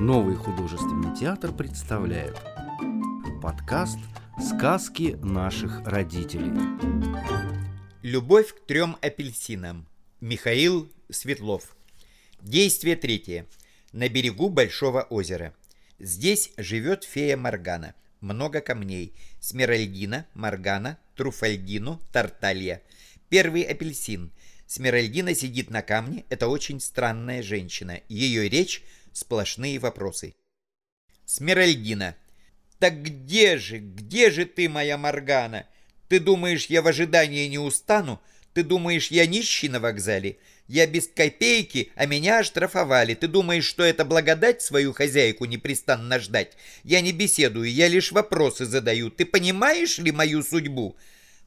Новый художественный театр представляет подкаст «Сказки наших родителей». Любовь к трем апельсинам. Михаил Светлов. Действие третье. На берегу Большого озера. Здесь живет фея Моргана. Много камней. Смиральдина, Моргана, Труфальдину, Тарталья. Первый апельсин. Смиральдина сидит на камне. Это очень странная женщина. Ее речь – сплошные вопросы. Смиральдина. «Так где же, где же ты, моя Моргана? Ты думаешь, я в ожидании не устану? Ты думаешь, я нищий на вокзале? Я без копейки, а меня оштрафовали. Ты думаешь, что это благодать свою хозяйку непрестанно ждать? Я не беседую, я лишь вопросы задаю. Ты понимаешь ли мою судьбу?»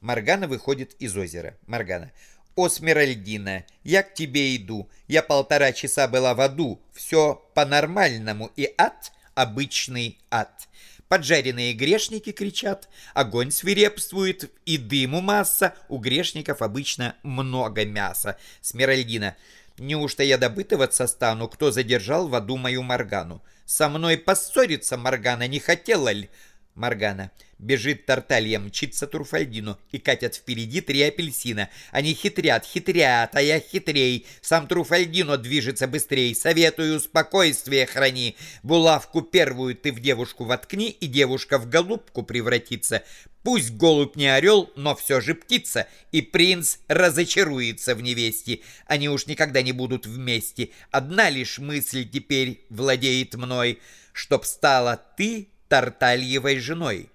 Моргана выходит из озера. Моргана. «О, Смиральдина, я к тебе иду. Я полтора часа была в аду. Все по-нормальному. И ад — обычный ад. Поджаренные грешники кричат, огонь свирепствует, и дыму масса. У грешников обычно много мяса. Смиральдина. Неужто я добытываться стану, кто задержал в аду мою Моргану? Со мной поссориться Моргана не хотела ли? Моргана. Бежит Тарталья, мчится Турфальдину и катят впереди три апельсина. Они хитрят, хитрят, а я хитрей. Сам Труфальдино движется быстрей. Советую, спокойствие храни. Булавку первую ты в девушку воткни, и девушка в голубку превратится. Пусть голубь не орел, но все же птица, и принц разочаруется в невесте. Они уж никогда не будут вместе. Одна лишь мысль теперь владеет мной, чтоб стала ты Тартальевой женой.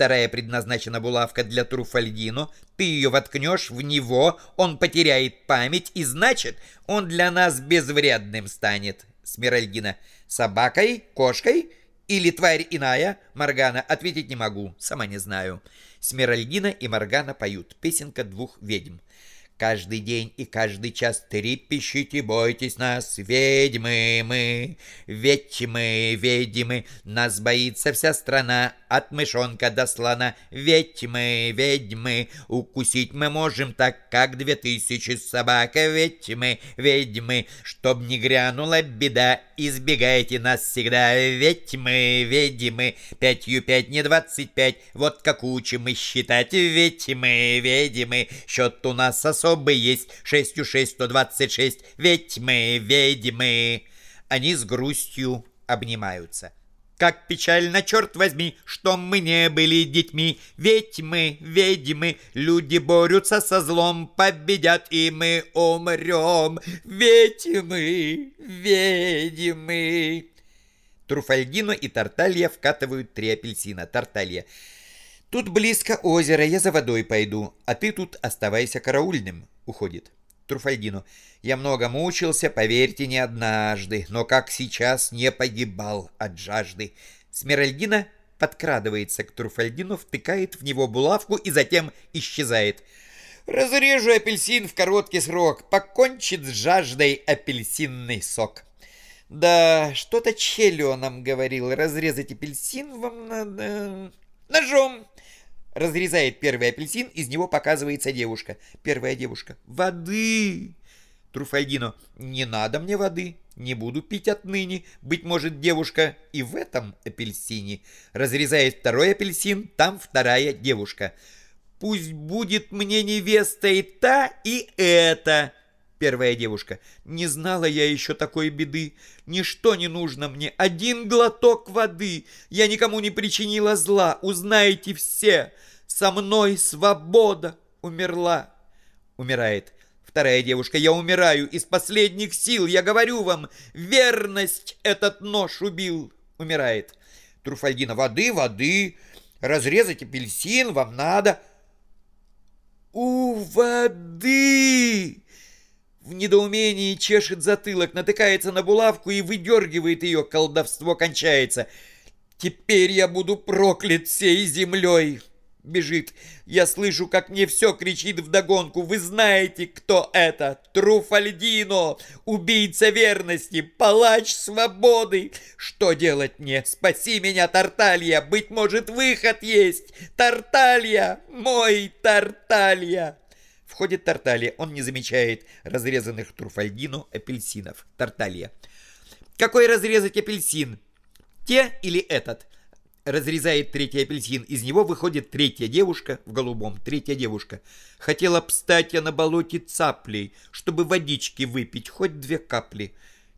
Вторая предназначена булавка для Труфальдино. Ты ее воткнешь в него, он потеряет память, и значит, он для нас безвредным станет. Смиральдина. Собакой? Кошкой? Или тварь иная? Моргана. Ответить не могу, сама не знаю. Смиральдина и Моргана поют. Песенка двух ведьм. Каждый день и каждый час трепещите, бойтесь нас, ведьмы мы, ведь мы, ведьмы, нас боится вся страна, от мышонка до слона, ведь мы, ведьмы, укусить мы можем так, как две тысячи собак, ведь мы, ведьмы, чтоб не грянула беда, избегайте нас всегда, ведь мы, ведьмы, пятью пять, не двадцать пять, вот как учим мы считать, ведь мы, ведьмы, счет у нас особый, особый есть, шестью шесть, сто двадцать шесть, ведь мы ведьмы. Они с грустью обнимаются. Как печально, черт возьми, что мы не были детьми, ведь мы ведьмы, люди борются со злом, победят и мы умрем, ведь мы ведьмы. Труфальдино и Тарталья вкатывают три апельсина. Тарталья. Тут близко озеро, я за водой пойду, а ты тут оставайся караульным. Уходит. Труфальдину. Я много мучился, поверьте, не однажды, но как сейчас не погибал от жажды. Смиральдина подкрадывается к Труфальдину, втыкает в него булавку и затем исчезает. Разрежу апельсин в короткий срок, покончит с жаждой апельсинный сок. Да, что-то Челио нам говорил, разрезать апельсин вам надо... Ножом! Разрезает первый апельсин, из него показывается девушка. Первая девушка. Воды! Труфальдино. Не надо мне воды. Не буду пить отныне. Быть может, девушка и в этом апельсине. Разрезает второй апельсин, там вторая девушка. Пусть будет мне невеста и та, и эта. Первая девушка. Не знала я еще такой беды. Ничто не нужно мне. Один глоток воды. Я никому не причинила зла. Узнаете все. Со мной свобода умерла. Умирает. Вторая девушка. Я умираю из последних сил. Я говорю вам, верность этот нож убил. Умирает. Труфальдина. Воды, воды. Разрезать апельсин вам надо. У воды! В недоумении чешет затылок, натыкается на булавку и выдергивает ее. Колдовство кончается. Теперь я буду проклят всей землей. Бежит. Я слышу, как мне все кричит вдогонку. Вы знаете, кто это? Труфальдино, убийца верности, палач свободы. Что делать мне? Спаси меня, Тарталья. Быть может, выход есть. Тарталья, мой Тарталья. Входит Тарталья. Он не замечает разрезанных Труфальдино апельсинов. Тарталья. Какой разрезать апельсин? Те или этот? Разрезает третий апельсин. Из него выходит третья девушка в голубом. Третья девушка. Хотела б стать я на болоте цаплей, чтобы водички выпить, хоть две капли.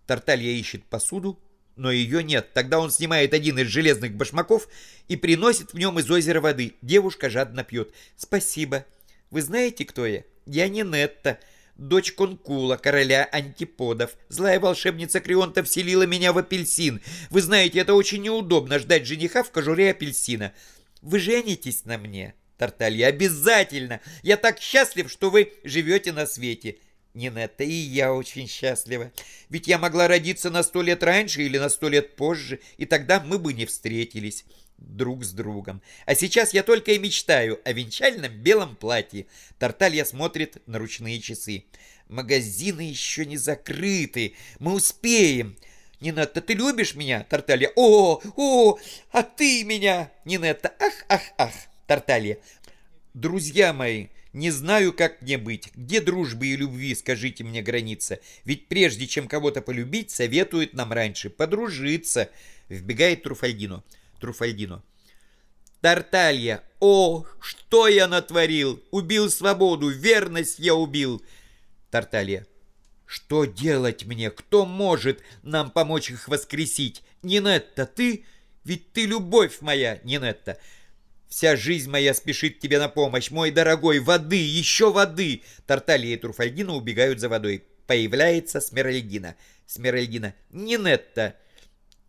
Тарталья ищет посуду, но ее нет. Тогда он снимает один из железных башмаков и приносит в нем из озера воды. Девушка жадно пьет. «Спасибо. Вы знаете, кто я? Я не Нетта, дочь Конкула, короля антиподов. Злая волшебница Крионта вселила меня в апельсин. Вы знаете, это очень неудобно ждать жениха в кожуре апельсина. Вы женитесь на мне?» Тарталья, обязательно! Я так счастлив, что вы живете на свете. Нинетта, и я очень счастлива. Ведь я могла родиться на сто лет раньше или на сто лет позже, и тогда мы бы не встретились друг с другом. А сейчас я только и мечтаю о венчальном белом платье. Тарталья смотрит на ручные часы. Магазины еще не закрыты. Мы успеем. Нинетта, ты любишь меня? Тарталья. О, о, а ты меня? Нинетта. Ах, ах, ах. Тарталья. Друзья мои, не знаю, как мне быть. Где дружбы и любви, скажите мне, граница? Ведь прежде чем кого-то полюбить, советуют нам раньше подружиться. Вбегает Труфальдино. Труфальдино. Тарталья, о, что я натворил? Убил свободу, верность я убил. Тарталья. Что делать мне? Кто может нам помочь их воскресить? Нинетта, ты? Ведь ты любовь моя, Нинетта. Вся жизнь моя спешит тебе на помощь, мой дорогой, воды, еще воды!» Тарталья и Труфальдина убегают за водой. Появляется Смиральдина. Смиральдина. «Нинетта,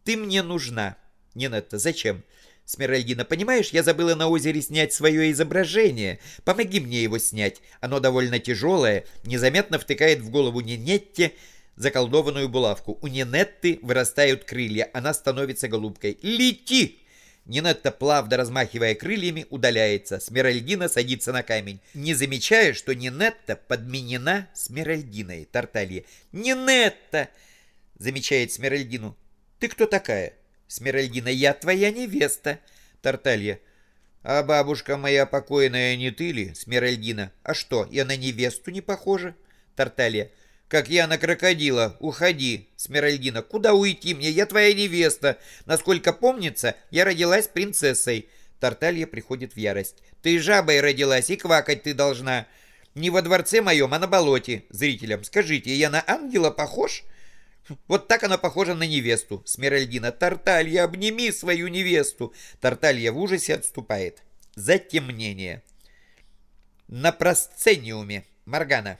ты мне нужна». Нинетта. «Зачем?» Смиральдина. «Понимаешь, я забыла на озере снять свое изображение. Помоги мне его снять. Оно довольно тяжелое, незаметно втыкает в голову Нинетте заколдованную булавку. У Нинетты вырастают крылья, она становится голубкой. «Лети!» Нинетта, плавно размахивая крыльями, удаляется. Смиральдина садится на камень, не замечая, что Нинетта подменена Смиральдиной. Тарталья. «Нинетта!» — замечает Смиральдину. «Ты кто такая?» Смиральдина. «Я твоя невеста». Тарталья. «А бабушка моя покойная не ты ли?» Смиральдина. «А что, я на невесту не похожа?» Тарталья как я на крокодила. Уходи, Смиральдина. Куда уйти мне? Я твоя невеста. Насколько помнится, я родилась принцессой. Тарталья приходит в ярость. Ты жабой родилась, и квакать ты должна. Не во дворце моем, а на болоте. Зрителям, скажите, я на ангела похож? Вот так она похожа на невесту. Смиральдина. Тарталья, обними свою невесту. Тарталья в ужасе отступает. Затемнение. На просцениуме. Моргана.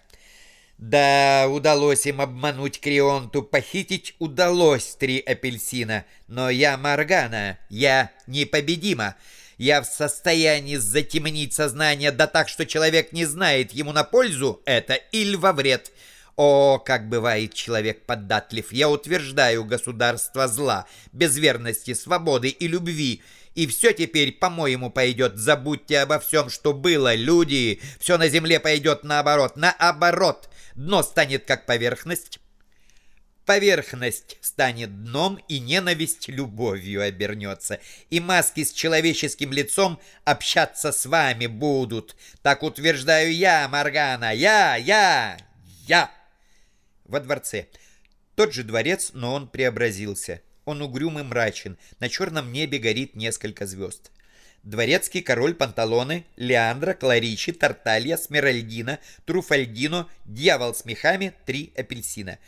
Да, удалось им обмануть Крионту, похитить удалось три апельсина. Но я Моргана, я непобедима. Я в состоянии затемнить сознание, да так, что человек не знает, ему на пользу это или во вред. О, как бывает человек податлив! Я утверждаю государство зла, без верности, свободы и любви. И все теперь, по-моему, пойдет. Забудьте обо всем, что было, люди. Все на земле пойдет наоборот, наоборот. Дно станет как поверхность, Поверхность станет дном, и ненависть любовью обернется. И маски с человеческим лицом общаться с вами будут. Так утверждаю я, Маргана. Я, я, я. Во дворце. Тот же дворец, но он преобразился. Он угрюм и мрачен. На черном небе горит несколько звезд. Дворецкий король Панталоны, Леандра, Кларичи, Тарталья, Смиральдина, Труфальдино, Дьявол с мехами, три апельсина.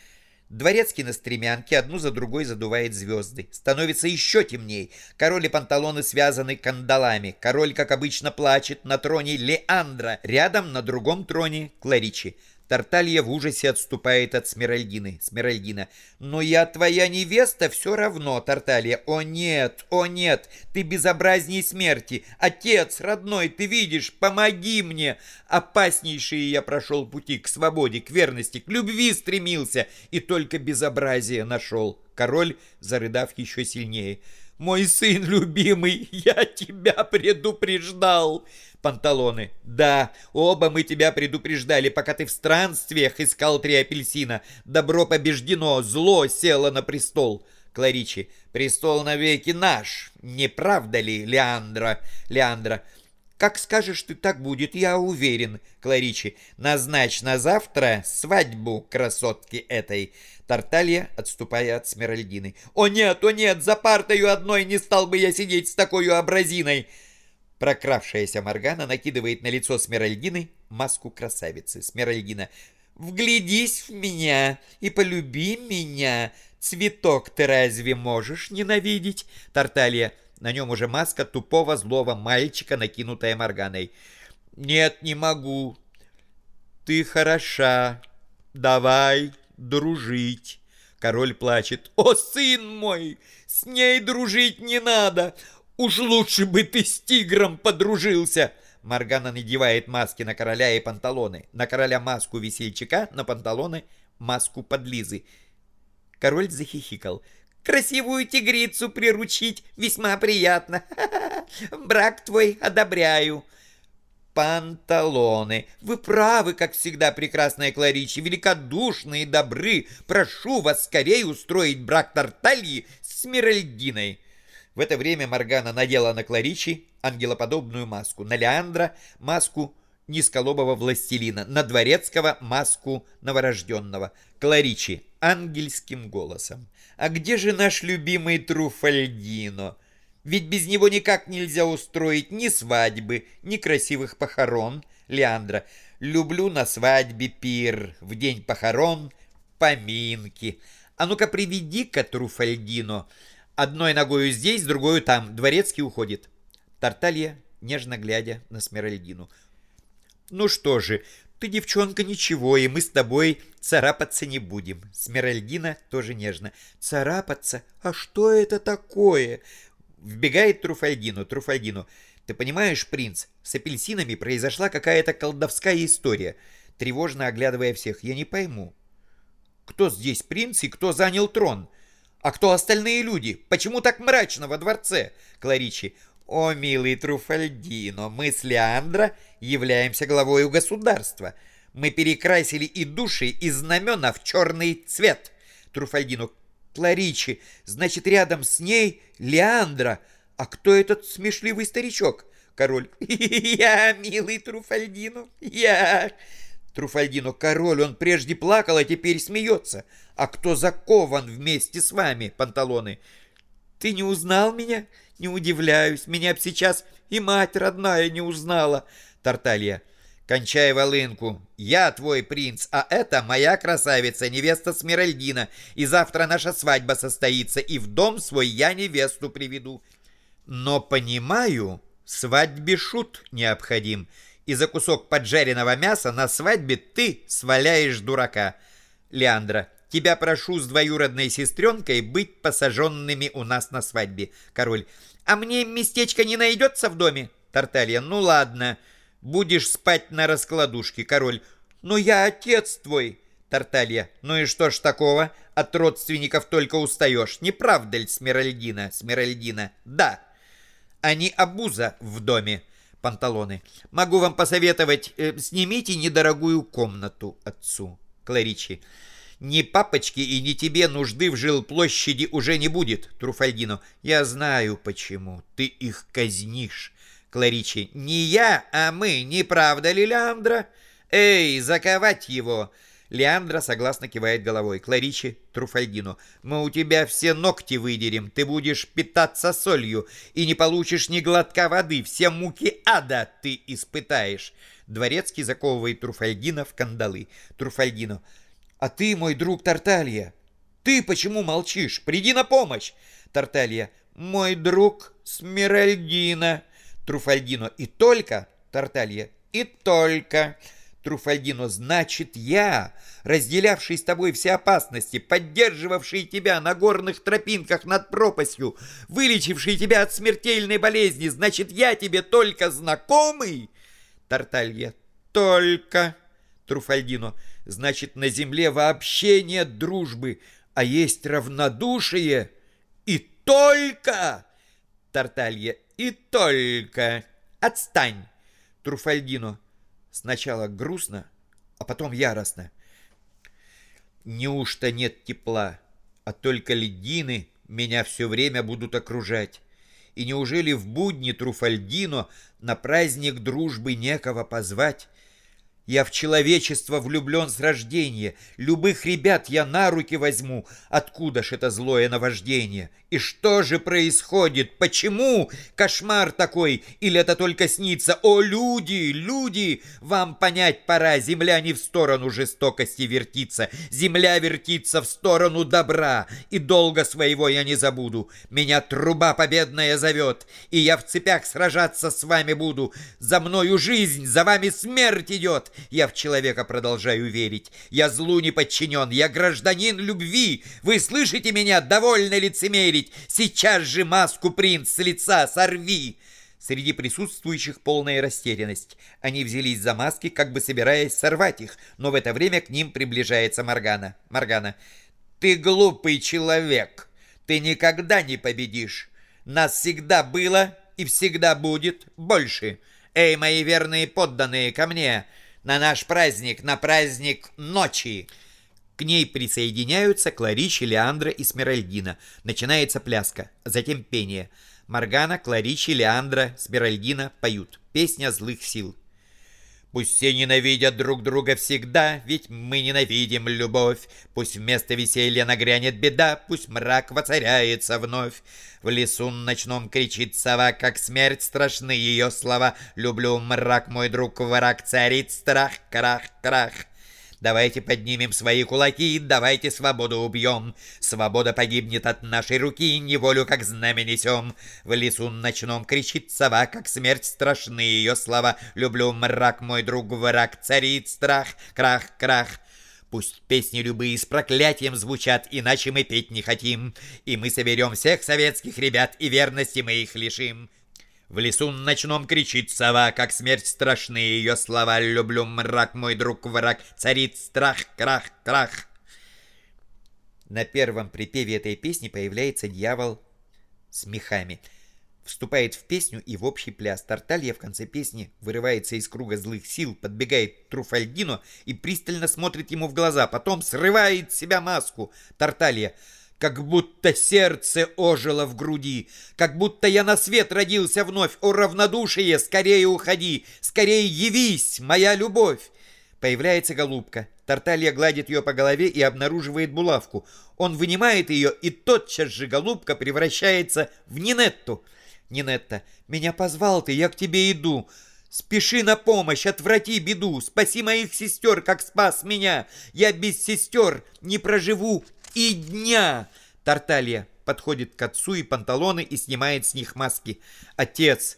Дворецкий на стремянке одну за другой задувает звезды. Становится еще темней. Король и панталоны связаны кандалами. Король, как обычно, плачет на троне Леандра. Рядом на другом троне Кларичи. Тарталья в ужасе отступает от Смиральдины. Смиральдина. «Но я твоя невеста все равно, Тарталья. О нет, о нет, ты безобразней смерти. Отец, родной, ты видишь, помоги мне. Опаснейшие я прошел пути к свободе, к верности, к любви стремился, и только безобразие нашел». Король, зарыдав еще сильнее. «Мой сын любимый, я тебя предупреждал!» Панталоны. «Да, оба мы тебя предупреждали, пока ты в странствиях искал три апельсина. Добро побеждено, зло село на престол». Кларичи. «Престол навеки наш, не правда ли, Леандра?» Леандра. Как скажешь ты, так будет, я уверен, Кларичи. Назначь на завтра свадьбу красотки этой. Тарталья, отступая от Смиральдины. О нет, о нет, за партою одной не стал бы я сидеть с такой абразиной. Прокравшаяся Моргана накидывает на лицо Смиральдины маску красавицы. Смиральдина. «Вглядись в меня и полюби меня. Цветок ты разве можешь ненавидеть?» Тарталья. На нем уже маска тупого злого мальчика, накинутая Морганой. «Нет, не могу. Ты хороша. Давай дружить». Король плачет. «О, сын мой, с ней дружить не надо. Уж лучше бы ты с тигром подружился!» Моргана надевает маски на короля и панталоны. На короля маску весельчака, на панталоны маску подлизы. Король захихикал. «Красивую тигрицу приручить весьма приятно. Брак твой одобряю». Панталоны. Вы правы, как всегда, прекрасная Кларичи, великодушные добры. Прошу вас скорее устроить брак Тартальи с Миральдиной. В это время Моргана надела на Кларичи ангелоподобную маску, на Леандра маску низколобого властелина, на Дворецкого маску новорожденного. Кларичи ангельским голосом. «А где же наш любимый Труфальдино? Ведь без него никак нельзя устроить ни свадьбы, ни красивых похорон. Леандра, люблю на свадьбе пир, в день похорон поминки. А ну-ка приведи-ка Труфальдино». Одной ногою здесь, другой там. Дворецкий уходит. Тарталья, нежно глядя на Смиральдину. Ну что же, ты, девчонка, ничего, и мы с тобой царапаться не будем. Смиральдина тоже нежно. Царапаться? А что это такое? Вбегает Труфальдину. Труфальдину. Ты понимаешь, принц, с апельсинами произошла какая-то колдовская история. Тревожно оглядывая всех. Я не пойму. Кто здесь принц и кто занял трон? — а кто остальные люди? Почему так мрачно во дворце? Кларичи. О, милый Труфальдино, мы с Леандро являемся главою государства. Мы перекрасили и души, и знамена в черный цвет. Труфальдино. Кларичи, значит, рядом с ней Леандра. А кто этот смешливый старичок? Король. Я, милый Труфальдино, я. Труфальдино, король, он прежде плакал, а теперь смеется. А кто закован вместе с вами, панталоны? Ты не узнал меня? Не удивляюсь, меня б сейчас и мать родная не узнала. Тарталья, кончай волынку. Я твой принц, а это моя красавица, невеста Смиральдина. И завтра наша свадьба состоится, и в дом свой я невесту приведу. Но понимаю, свадьбе шут необходим. И за кусок поджаренного мяса на свадьбе ты сваляешь дурака. Леандра, Тебя прошу с двоюродной сестренкой быть посаженными у нас на свадьбе. Король. А мне местечко не найдется в доме? Тарталья. Ну ладно. Будешь спать на раскладушке. Король. Но я отец твой. Тарталья. Ну и что ж такого? От родственников только устаешь. Не правда ли, Смиральдина? Смиральдина. Да. Они обуза в доме. Панталоны. Могу вам посоветовать, э, снимите недорогую комнату отцу. Кларичи. Ни папочки и ни тебе нужды в жилплощади уже не будет, Труфальдино. Я знаю почему. Ты их казнишь. Кларичи. Не я, а мы, не правда ли, Леандра? Эй, заковать его. Леандра согласно кивает головой. Кларичи, Труфальдино, мы у тебя все ногти выдерем, ты будешь питаться солью и не получишь ни глотка воды, все муки ада ты испытаешь. Дворецкий заковывает Труфальдина в кандалы. Труфальдино, а ты, мой друг Тарталья, ты почему молчишь? Приди на помощь. Тарталья, мой друг Смиральдина. Труфальдино, и только? Тарталья, и только. Труфальдино, значит, я, разделявший с тобой все опасности, поддерживавший тебя на горных тропинках над пропастью, вылечивший тебя от смертельной болезни, значит, я тебе только знакомый? Тарталья, только. Труфальдино, Значит, на земле вообще нет дружбы, а есть равнодушие. И только... Тарталья, и только... Отстань! Труфальдино. Сначала грустно, а потом яростно. Неужто нет тепла, а только ледины меня все время будут окружать? И неужели в будни Труфальдино на праздник дружбы некого позвать? Я в человечество влюблен с рождения. Любых ребят я на руки возьму. Откуда ж это злое наваждение? И что же происходит? Почему кошмар такой? Или это только снится? О, люди, люди! Вам понять пора. Земля не в сторону жестокости вертится. Земля вертится в сторону добра. И долго своего я не забуду. Меня труба победная зовет. И я в цепях сражаться с вами буду. За мною жизнь, за вами смерть идет. Я в человека продолжаю верить. Я злу не подчинен, я гражданин любви. Вы слышите меня? Довольно лицемерить. Сейчас же маску, принц, с лица сорви. Среди присутствующих полная растерянность. Они взялись за маски, как бы собираясь сорвать их, но в это время к ним приближается Маргана. Маргана, ты глупый человек. Ты никогда не победишь. Нас всегда было и всегда будет больше. Эй, мои верные подданные, ко мне на наш праздник, на праздник ночи. К ней присоединяются Кларич, Леандра и Смиральдина. Начинается пляска, затем пение. Маргана, Кларичи, Леандра, Смиральдина поют. Песня злых сил. Пусть все ненавидят друг друга всегда, ведь мы ненавидим любовь. Пусть вместо веселья нагрянет беда, пусть мрак воцаряется вновь. В лесу ночном кричит сова, как смерть страшны ее слова. Люблю мрак, мой друг, враг, царит страх, крах, крах. Давайте поднимем свои кулаки, давайте свободу убьем. Свобода погибнет от нашей руки, неволю как знамя несем. В лесу ночном кричит сова, как смерть страшны ее слова. Люблю мрак, мой друг, враг, царит страх, крах, крах. Пусть песни любые с проклятием звучат, иначе мы петь не хотим. И мы соберем всех советских ребят, и верности мы их лишим. В лесу ночном кричит сова, как смерть страшны ее слова. Люблю мрак, мой друг, враг, царит страх, крах, крах. На первом припеве этой песни появляется дьявол с мехами. Вступает в песню и в общий пляс. Тарталья в конце песни вырывается из круга злых сил, подбегает к Труфальдино и пристально смотрит ему в глаза. Потом срывает с себя маску. Тарталья как будто сердце ожило в груди, как будто я на свет родился вновь. О, равнодушие, скорее уходи, скорее явись, моя любовь. Появляется голубка. Тарталья гладит ее по голове и обнаруживает булавку. Он вынимает ее, и тотчас же голубка превращается в Нинетту. Нинетта, меня позвал ты, я к тебе иду. Спеши на помощь, отврати беду, спаси моих сестер, как спас меня. Я без сестер не проживу и дня. Тарталья подходит к отцу и панталоны и снимает с них маски. Отец,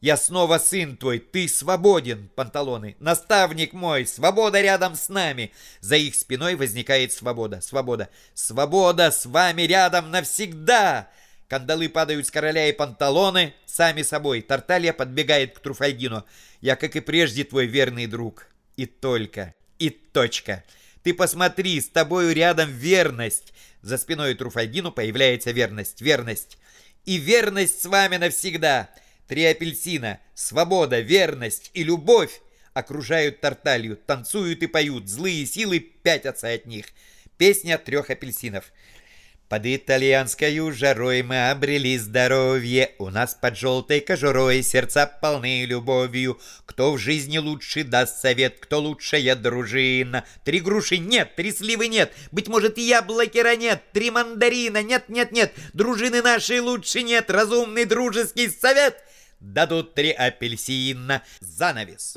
я снова сын твой, ты свободен, панталоны. Наставник мой, свобода рядом с нами. За их спиной возникает свобода, свобода. Свобода с вами рядом навсегда. Кандалы падают с короля и панталоны сами собой. Тарталья подбегает к Труфальдину. Я, как и прежде, твой верный друг. И только. И точка. Ты посмотри, с тобою рядом верность. За спиной Труфальдину появляется верность, верность. И верность с вами навсегда. Три апельсина, свобода, верность и любовь окружают Тарталью, танцуют и поют. Злые силы пятятся от них. Песня трех апельсинов. Под итальянской жарой мы обрели здоровье, У нас под желтой кожурой сердца полны любовью. Кто в жизни лучше даст совет, кто лучшая дружина? Три груши нет, три сливы нет, быть может яблокера нет, три мандарина нет, нет, нет, дружины нашей лучше нет, разумный дружеский совет дадут три апельсина. Занавес.